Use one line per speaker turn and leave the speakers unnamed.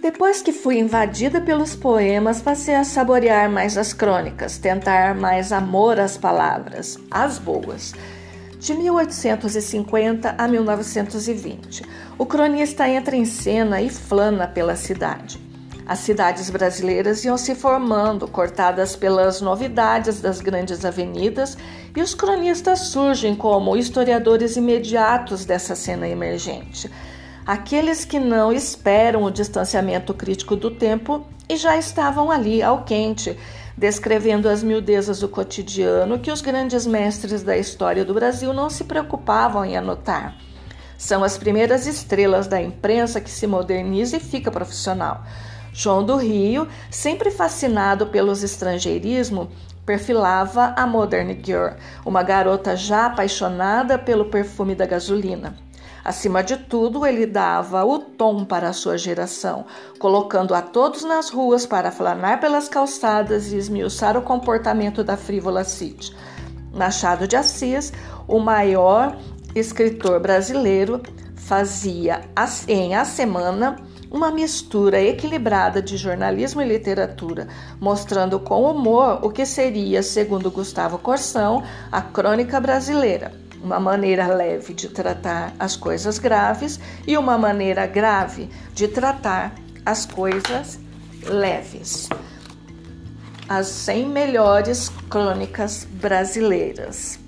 Depois que fui invadida pelos poemas, passei a saborear mais as crônicas, tentar mais amor às palavras, as boas. De 1850 a 1920, o cronista entra em cena e flana pela cidade. As cidades brasileiras iam se formando, cortadas pelas novidades das grandes avenidas, e os cronistas surgem como historiadores imediatos dessa cena emergente aqueles que não esperam o distanciamento crítico do tempo e já estavam ali ao quente, descrevendo as miudezas do cotidiano que os grandes mestres da história do Brasil não se preocupavam em anotar. São as primeiras estrelas da imprensa que se moderniza e fica profissional. João do Rio, sempre fascinado pelos estrangeirismo, perfilava a Modern Girl, uma garota já apaixonada pelo perfume da gasolina. Acima de tudo, ele dava o tom para a sua geração, colocando a todos nas ruas para flanar pelas calçadas e esmiuçar o comportamento da frívola City. Machado de Assis, o maior escritor brasileiro, fazia em A Semana uma mistura equilibrada de jornalismo e literatura, mostrando com humor o que seria, segundo Gustavo Corsão, a crônica brasileira uma maneira leve de tratar as coisas graves e uma maneira grave de tratar as coisas leves. As 100 melhores crônicas brasileiras.